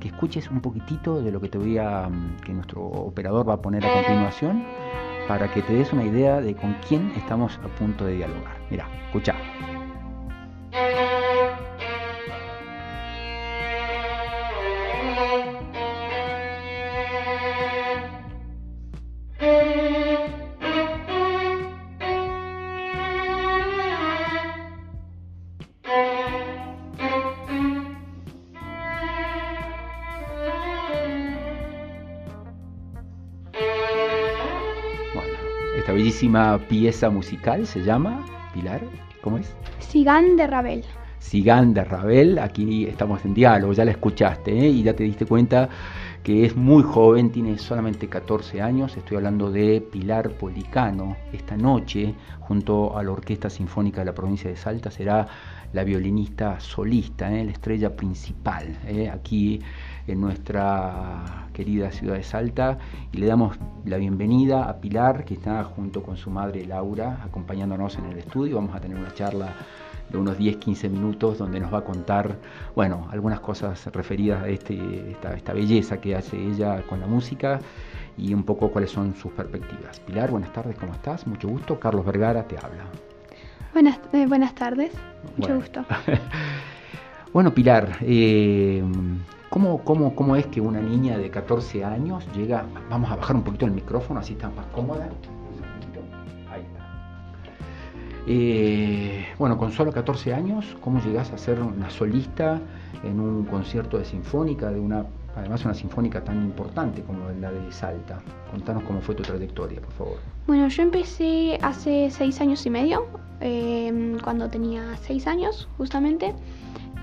que escuches un poquitito de lo que te voy a, que nuestro operador va a poner a continuación para que te des una idea de con quién estamos a punto de dialogar. Mira, escucha. Pieza musical se llama, Pilar, ¿cómo es? Sigan de Ravel. Sigan de Ravel, aquí estamos en diálogo, ya la escuchaste ¿eh? y ya te diste cuenta que es muy joven, tiene solamente 14 años, estoy hablando de Pilar Policano. Esta noche, junto a la Orquesta Sinfónica de la provincia de Salta, será la violinista solista, ¿eh? la estrella principal. ¿eh? Aquí en nuestra querida ciudad de Salta y le damos la bienvenida a Pilar que está junto con su madre Laura acompañándonos en el estudio. Vamos a tener una charla de unos 10-15 minutos donde nos va a contar, bueno, algunas cosas referidas a este, esta, belleza que hace ella con la música y un poco cuáles son sus perspectivas. Pilar, buenas tardes, ¿cómo estás? Mucho gusto. Carlos Vergara te habla. Buenas, eh, buenas tardes, mucho gusto. bueno, Pilar, eh, ¿Cómo, cómo, ¿Cómo es que una niña de 14 años llega, vamos a bajar un poquito el micrófono, así está más cómoda? Ahí está. Eh, bueno, con solo 14 años, ¿cómo llegas a ser una solista en un concierto de sinfónica, de una, además una sinfónica tan importante como la de Salta? Contanos cómo fue tu trayectoria, por favor. Bueno, yo empecé hace 6 años y medio, eh, cuando tenía 6 años justamente.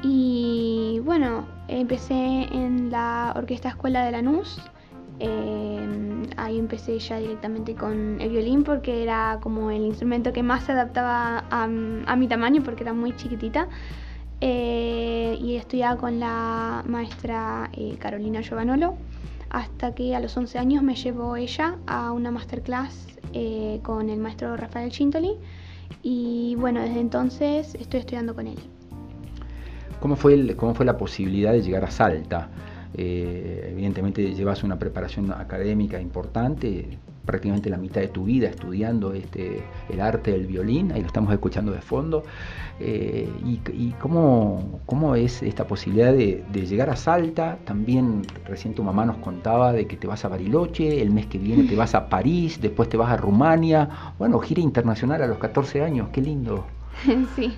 Y bueno, empecé en la Orquesta Escuela de Lanús. Eh, ahí empecé ya directamente con el violín porque era como el instrumento que más se adaptaba a, mi tamaño porque era muy chiquitita. Eh, y estudiaba con la maestra eh, Carolina Giovanolo hasta que a los 11 años me llevó ella a una masterclass con el maestro Rafael Chintoli y bueno, desde entonces estoy estudiando con él. ¿Cómo fue, cómo fue la posibilidad de llegar a Salta? Eh, evidentemente llevas una preparación académica importante, prácticamente la mitad de tu vida estudiando este, el arte del violín, ahí lo estamos escuchando de fondo. Eh, y, cómo, cómo, es esta posibilidad de, llegar a Salta? También recién tu mamá nos contaba de que te vas a Bariloche, el mes que viene te vas a París, después te vas a Rumania. Bueno, gira internacional a los 14 años, qué lindo. Sí.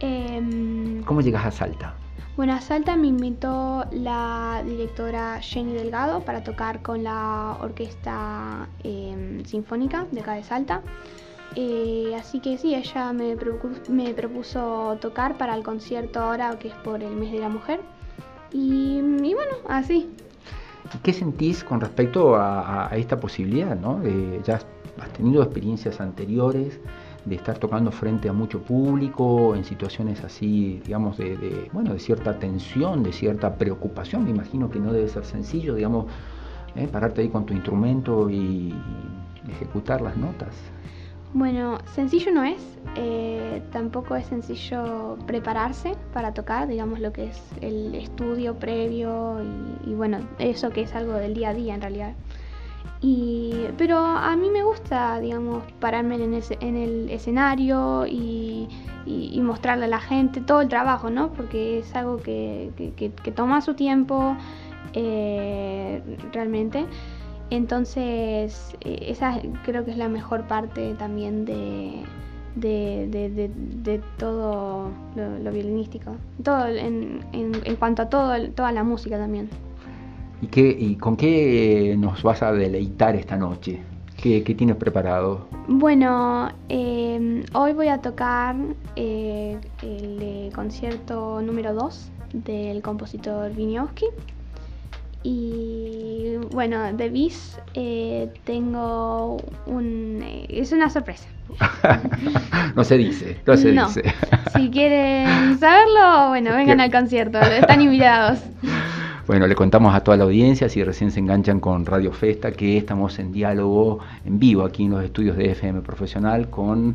Em, ¿Cómo llegas a Salta? Bueno, a Salta me invitó la directora Jenny Delgado para tocar con la Orquesta em, Sinfónica de acá de Salta. Eh, así que sí, ella me, propuso, tocar para el concierto ahora que es por el mes de la mujer. Y, bueno, así. ¿Qué sentís con respecto a, esta posibilidad? ¿no? ya has tenido experiencias anteriores de estar tocando frente a mucho público, en situaciones así, digamos, de, bueno, de cierta tensión, de cierta preocupación. Me imagino que no debe ser sencillo, digamos, ¿eh? pararte ahí con tu instrumento y, ejecutar las notas. Bueno, sencillo no es, eh, tampoco es sencillo prepararse para tocar, digamos lo que es el estudio previo y, y bueno, eso que es algo del día a día en realidad. Y, pero a mí me gusta, digamos, pararme en, en el escenario y, mostrarle a la gente todo el trabajo, ¿no? Porque es algo que, toma su tiempo eh, realmente. Entonces, eh, esa creo que es la mejor parte también de, todo lo, violinístico. Todo en, en, cuanto a todo, toda la música también. ¿Y, qué, y con qué nos vas a deleitar esta noche? ¿Qué, tienes preparado? Bueno, eh, hoy voy a tocar eh, el concierto número 2 del compositor Wieniawski. Y bueno, de Bis eh, tengo un... es una sorpresa. no se dice, no se dice. si quieren saberlo, bueno, vengan al concierto, están invitados. Bueno, le contamos a toda la audiencia, si recién se enganchan con Radio Festa, que estamos en diálogo en vivo aquí en los estudios de FM Profesional con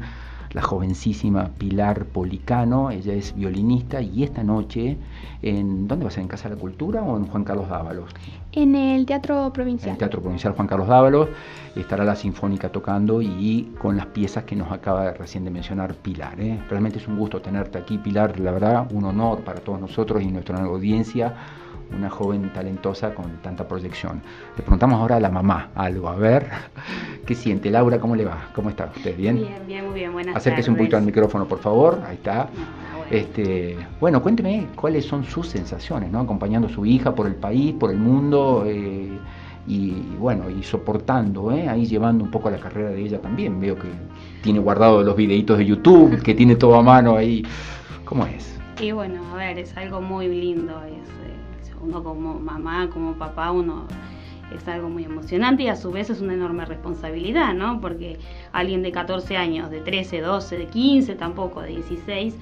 la jovencísima Pilar Policano, ella es violinista y esta noche, en, ¿dónde va a ser? ¿En Casa de la Cultura o en Juan Carlos Dávalos? En el Teatro Provincial. En el Teatro Provincial Juan Carlos Dávalos estará la Sinfónica tocando y con las piezas que nos acaba recién de mencionar Pilar. ¿eh? Realmente es un gusto tenerte aquí, Pilar, la verdad, un honor para todos nosotros y nuestra audiencia una joven talentosa con tanta proyección. Le preguntamos ahora a la mamá algo, a ver, ¿qué siente? Laura, ¿cómo le va? ¿Cómo está usted? ¿Bien? Bien, bien, muy bien, buenas Acérquese un poquito al micrófono, por favor, ahí está. Este, bueno, cuénteme cuáles son sus sensaciones, ¿no? Acompañando a su hija por el país, por el mundo, eh, y bueno, y soportando, ¿eh? ahí llevando un poco la carrera de ella también. Veo que tiene guardado los videitos de YouTube, que tiene todo a mano ahí. ¿Cómo es? Y bueno, a ver, es algo muy lindo, es, eh, uno como mamá, como papá, uno es algo muy emocionante y a su vez es una enorme responsabilidad, ¿no? Porque alguien de 14 años, de 13, 12, de 15 tampoco, de 16,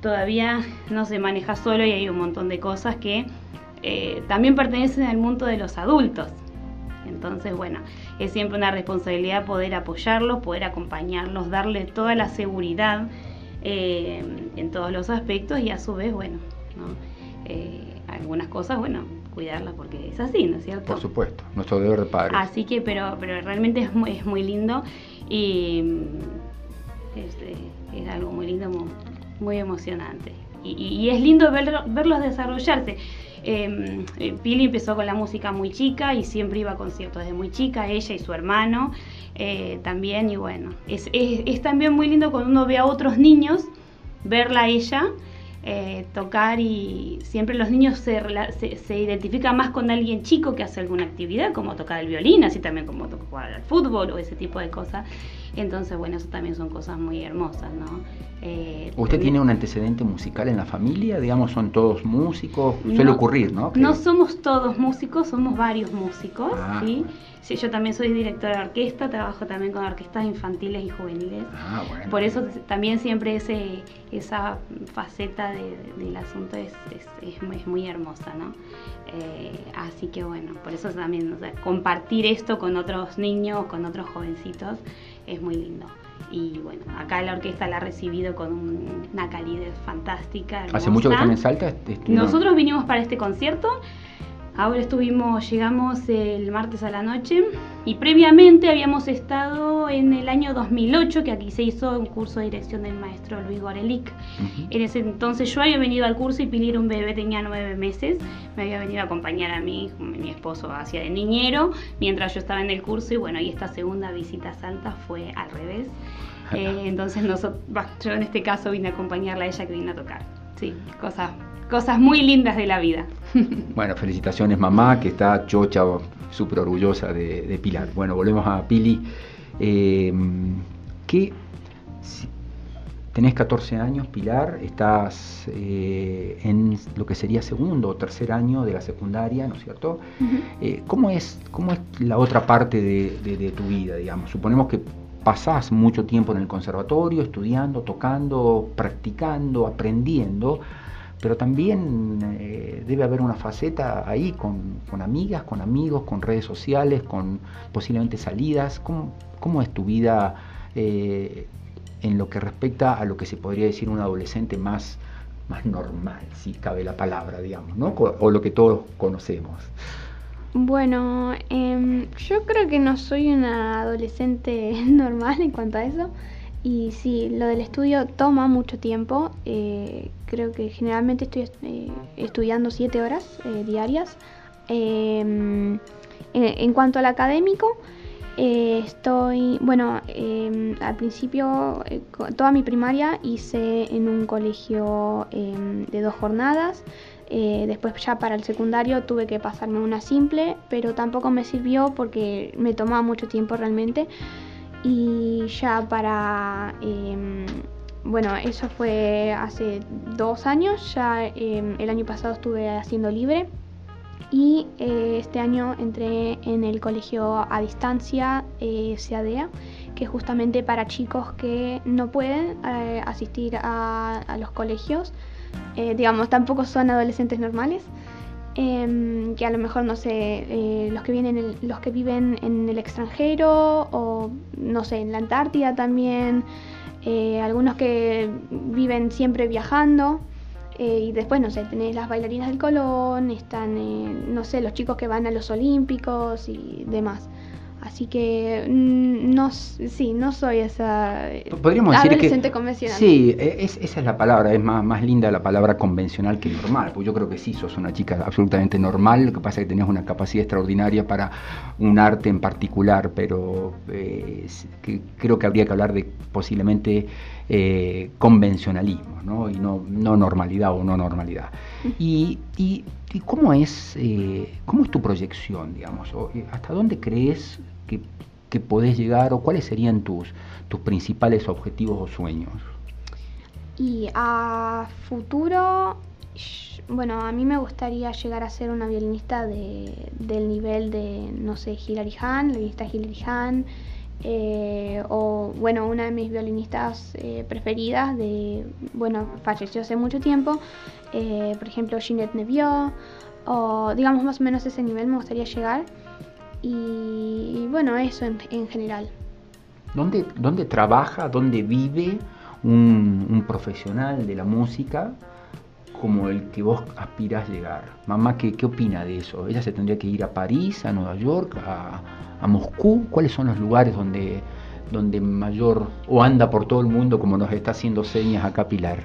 todavía no se maneja solo y hay un montón de cosas que eh, también pertenecen al mundo de los adultos. Entonces, bueno, es siempre una responsabilidad poder apoyarlos, poder acompañarlos, darle toda la seguridad eh, en todos los aspectos y a su vez, bueno, eh, algunas cosas, bueno, cuidarlas porque es así, ¿no es cierto? Por supuesto, nuestro deber de padre. Así que, pero, pero realmente es muy, es muy lindo y este, es, algo muy lindo, muy, emocionante. Y, es lindo verlos desarrollarse. Em, eh, Pili empezó con la música muy chica y siempre iba a conciertos desde muy chica, ella y su hermano eh, también. Y bueno, es, es, también muy lindo cuando uno ve a otros niños, verla a ella. Eh, tocar y siempre los niños se, se, identifican más con alguien chico que hace alguna actividad, como tocar el violín, así también como jugar al fútbol o ese tipo de cosas. Entonces, bueno, eso también son cosas muy hermosas, ¿no? Eh, ¿Usted tiene un antecedente musical en la familia? Digamos, ¿son todos músicos? Suele ocurrir, ¿no? No somos todos músicos, somos varios músicos, ah, ¿sí? ¿sí? Yo también soy directora de orquesta, trabajo también con orquestas infantiles y juveniles. Ah, bueno. Por eso también siempre ese, esa faceta del asunto es, es, muy hermosa, ¿no? Eh, así que bueno, por eso también compartir esto con otros niños, con otros jovencitos, es muy lindo. Y bueno, acá la orquesta la ha recibido con una calidez fantástica. ¿Hace mucho que están en Salta? Nosotros vinimos para este concierto. Ahora estuvimos, llegamos el martes a la noche y previamente habíamos estado en el año 2008, que aquí se hizo un curso de dirección del maestro Luis Gorelic. En ese entonces yo había venido al curso y Pili un bebé, tenía nueve meses, me había venido a acompañar a mí, mi esposo hacia de niñero, mientras yo estaba en el curso y bueno, y esta segunda visita a Salta fue al revés. Eh, entonces nosotros, yo en este caso vine a acompañarla a ella que vino a tocar. Sí, cosas, cosas muy lindas de la vida. Bueno, felicitaciones mamá, que está chocha, súper orgullosa de, Pilar. Bueno, volvemos a Pili. Eh, ¿qué, tenés 14 años, Pilar, estás eh, en lo que sería segundo o tercer año de la secundaria, ¿no es cierto? Eh, ¿cómo, es, ¿Cómo es la otra parte de, tu vida, digamos? Suponemos que pasás mucho tiempo en el conservatorio, estudiando, tocando, practicando, aprendiendo, pero también eh, debe haber una faceta ahí con, amigas, con amigos, con redes sociales, con posiblemente salidas. ¿Cómo, cómo es tu vida eh, en lo que respecta a lo que se podría decir un adolescente más, más normal, si cabe la palabra, digamos, ¿no? o lo que todos conocemos? Bueno, em, yo creo que no soy una adolescente normal en cuanto a eso. Y sí, lo del estudio toma mucho tiempo. Eh, creo que generalmente estoy eh, estudiando siete horas eh, diarias. Em, en, cuanto al académico, estoy, bueno, em, al principio toda mi primaria hice en un colegio em, de dos jornadas. después ya para el secundario tuve que pasarme una simple, pero tampoco me sirvió porque me tomaba mucho tiempo realmente. Y ya para, em, bueno, eso fue hace dos años, ya em, el año pasado estuve haciendo libre y eh, este año entré en el colegio a distancia eh, CADEA, que es justamente para chicos que no pueden eh, asistir a, los colegios, digamos, tampoco son adolescentes normales. Em, que a lo mejor no sé eh, los que vienen los que viven en el extranjero o no sé en la Antártida también eh, algunos que viven siempre viajando. Eh, y después, no sé, tenés las bailarinas del Colón, están, no sé, los chicos que van a los Olímpicos y demás. Así que mm, no, sí, no soy esa Podríamos adolescente convencional. Sí, e, esa es la palabra, es más, más linda la palabra convencional que normal, pues yo creo que sí, sos una chica absolutamente normal, lo que pasa es que tenés una capacidad extraordinaria para un arte en particular, pero eh, creo que habría que hablar de posiblemente eh, convencionalismo, ¿no? y no, no normalidad o no normalidad. Y, y, cómo, es, eh, cómo es tu proyección, digamos? ¿Hasta dónde crees que, que podés llegar o cuáles serían tus, tus principales objetivos o sueños? Y a futuro, bueno, a mí me gustaría llegar a ser una violinista de, del nivel de, no sé, Hilary Hahn, la violinista Hilary Hahn, eh, o bueno, una de mis violinistas eh, preferidas, de, bueno, falleció hace mucho tiempo, eh, por ejemplo, Ginette Nevio, o digamos más o menos ese nivel me gustaría llegar. Y, bueno, eso en, general. ¿Dónde, ¿Dónde, trabaja, dónde vive un, profesional de la música como el que vos aspirás llegar? Mamá, ¿qué, ¿qué opina de eso? ¿Ella se tendría que ir a París, a Nueva York, a, a Moscú? ¿Cuáles son los lugares donde, donde mayor o anda por todo el mundo como nos está haciendo señas acá Pilar?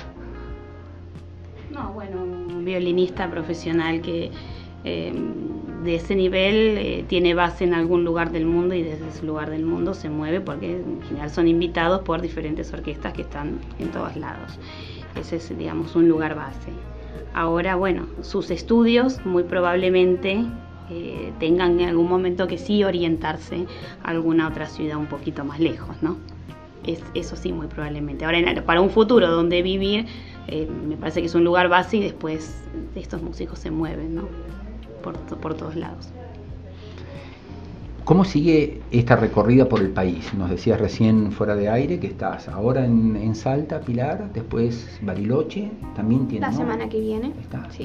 No, bueno, un violinista profesional que eh, de ese nivel eh, tiene base en algún lugar del mundo y desde ese lugar del mundo se mueve porque en general son invitados por diferentes orquestas que están en todos lados. Ese es, digamos, un lugar base. Ahora, bueno, sus estudios muy probablemente eh, tengan en algún momento que sí orientarse a alguna otra ciudad un poquito más lejos, ¿no? Es, eso sí, muy probablemente. Ahora, para un futuro donde vivir, eh, me parece que es un lugar base y después estos músicos se mueven, ¿no? Por, por todos lados. ¿Cómo sigue esta recorrida por el país? Nos decías recién fuera de aire que estás ahora en, Salta, Pilar, después Bariloche, también tiene... La semana que viene.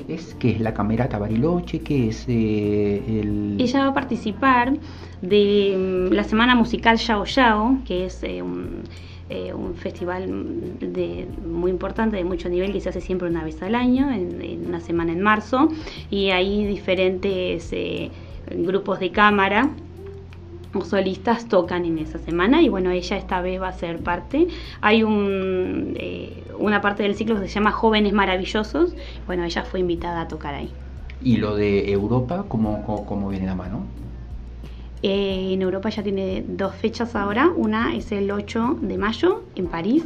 ¿Es, ¿Qué es la Camerata Bariloche? ¿Qué es eh, el...? Ella va a participar de mm, la Semana Musical Yao Yao, que es eh, eh, un, festival de, muy importante, de mucho nivel, que se hace siempre una vez al año, en, una semana en marzo, y hay diferentes grupos de cámara solistas tocan en esa semana y bueno, ella esta vez va a ser parte. Hay un, eh, una parte del ciclo que se llama Jóvenes Maravillosos, bueno, ella fue invitada a tocar ahí. ¿Y lo de Europa, cómo, cómo, viene la mano? Eh, en Europa ya tiene dos fechas ahora, una es el 8 de mayo en París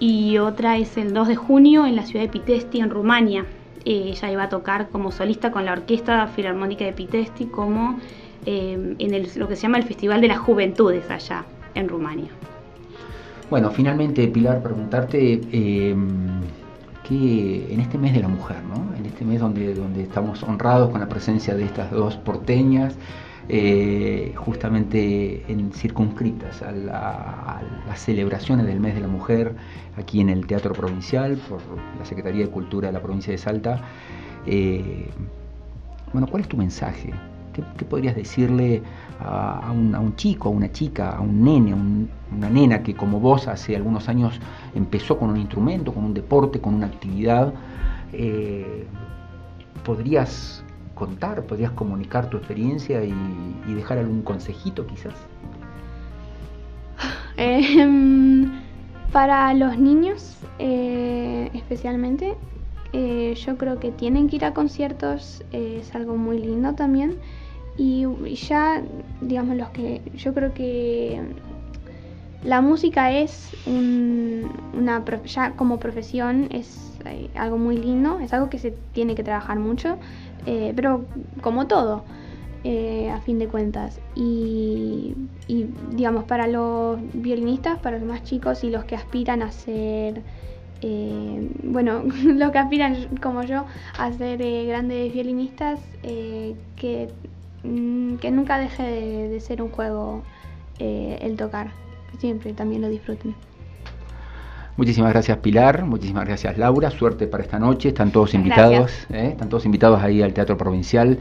y otra es el 2 de junio en la ciudad de Pitesti en Rumania. Eh, ella iba a tocar como solista con la Orquesta Filarmónica de Pitesti como eh, en lo que se llama el Festival de las Juventudes allá en Rumania. Bueno, finalmente, Pilar, preguntarte eh, que en este mes de la mujer, ¿no? en este mes donde, donde estamos honrados con la presencia de estas dos porteñas, eh, justamente en, circunscritas a, las celebraciones del mes de la mujer aquí en el Teatro Provincial por la Secretaría de Cultura de la provincia de Salta. bueno, ¿cuál es tu mensaje ¿Qué, podrías decirle a, un, chico, a una chica, a un nene, a una nena que como vos hace algunos años empezó con un instrumento, con un deporte, con una actividad? Eh, ¿Podrías contar, podrías comunicar tu experiencia y, dejar algún consejito quizás? Em, para los niños eh, especialmente, eh, yo creo que tienen que ir a conciertos, es algo muy lindo también. Y, ya, digamos, los que yo creo que la música es una, ya como profesión es eh, algo muy lindo, es algo que se tiene que trabajar mucho, eh, pero como todo, eh, a fin de cuentas. Y, y, digamos, para los violinistas, para los más chicos y los que aspiran a ser, bueno, los que aspiran como yo a ser grandes violinistas, que Mm, que nunca deje de, ser un juego eh, el tocar, siempre también lo disfruten. Muchísimas gracias Pilar, muchísimas gracias Laura, suerte para esta noche, están todos invitados, ¿eh? están todos invitados ahí al Teatro Provincial.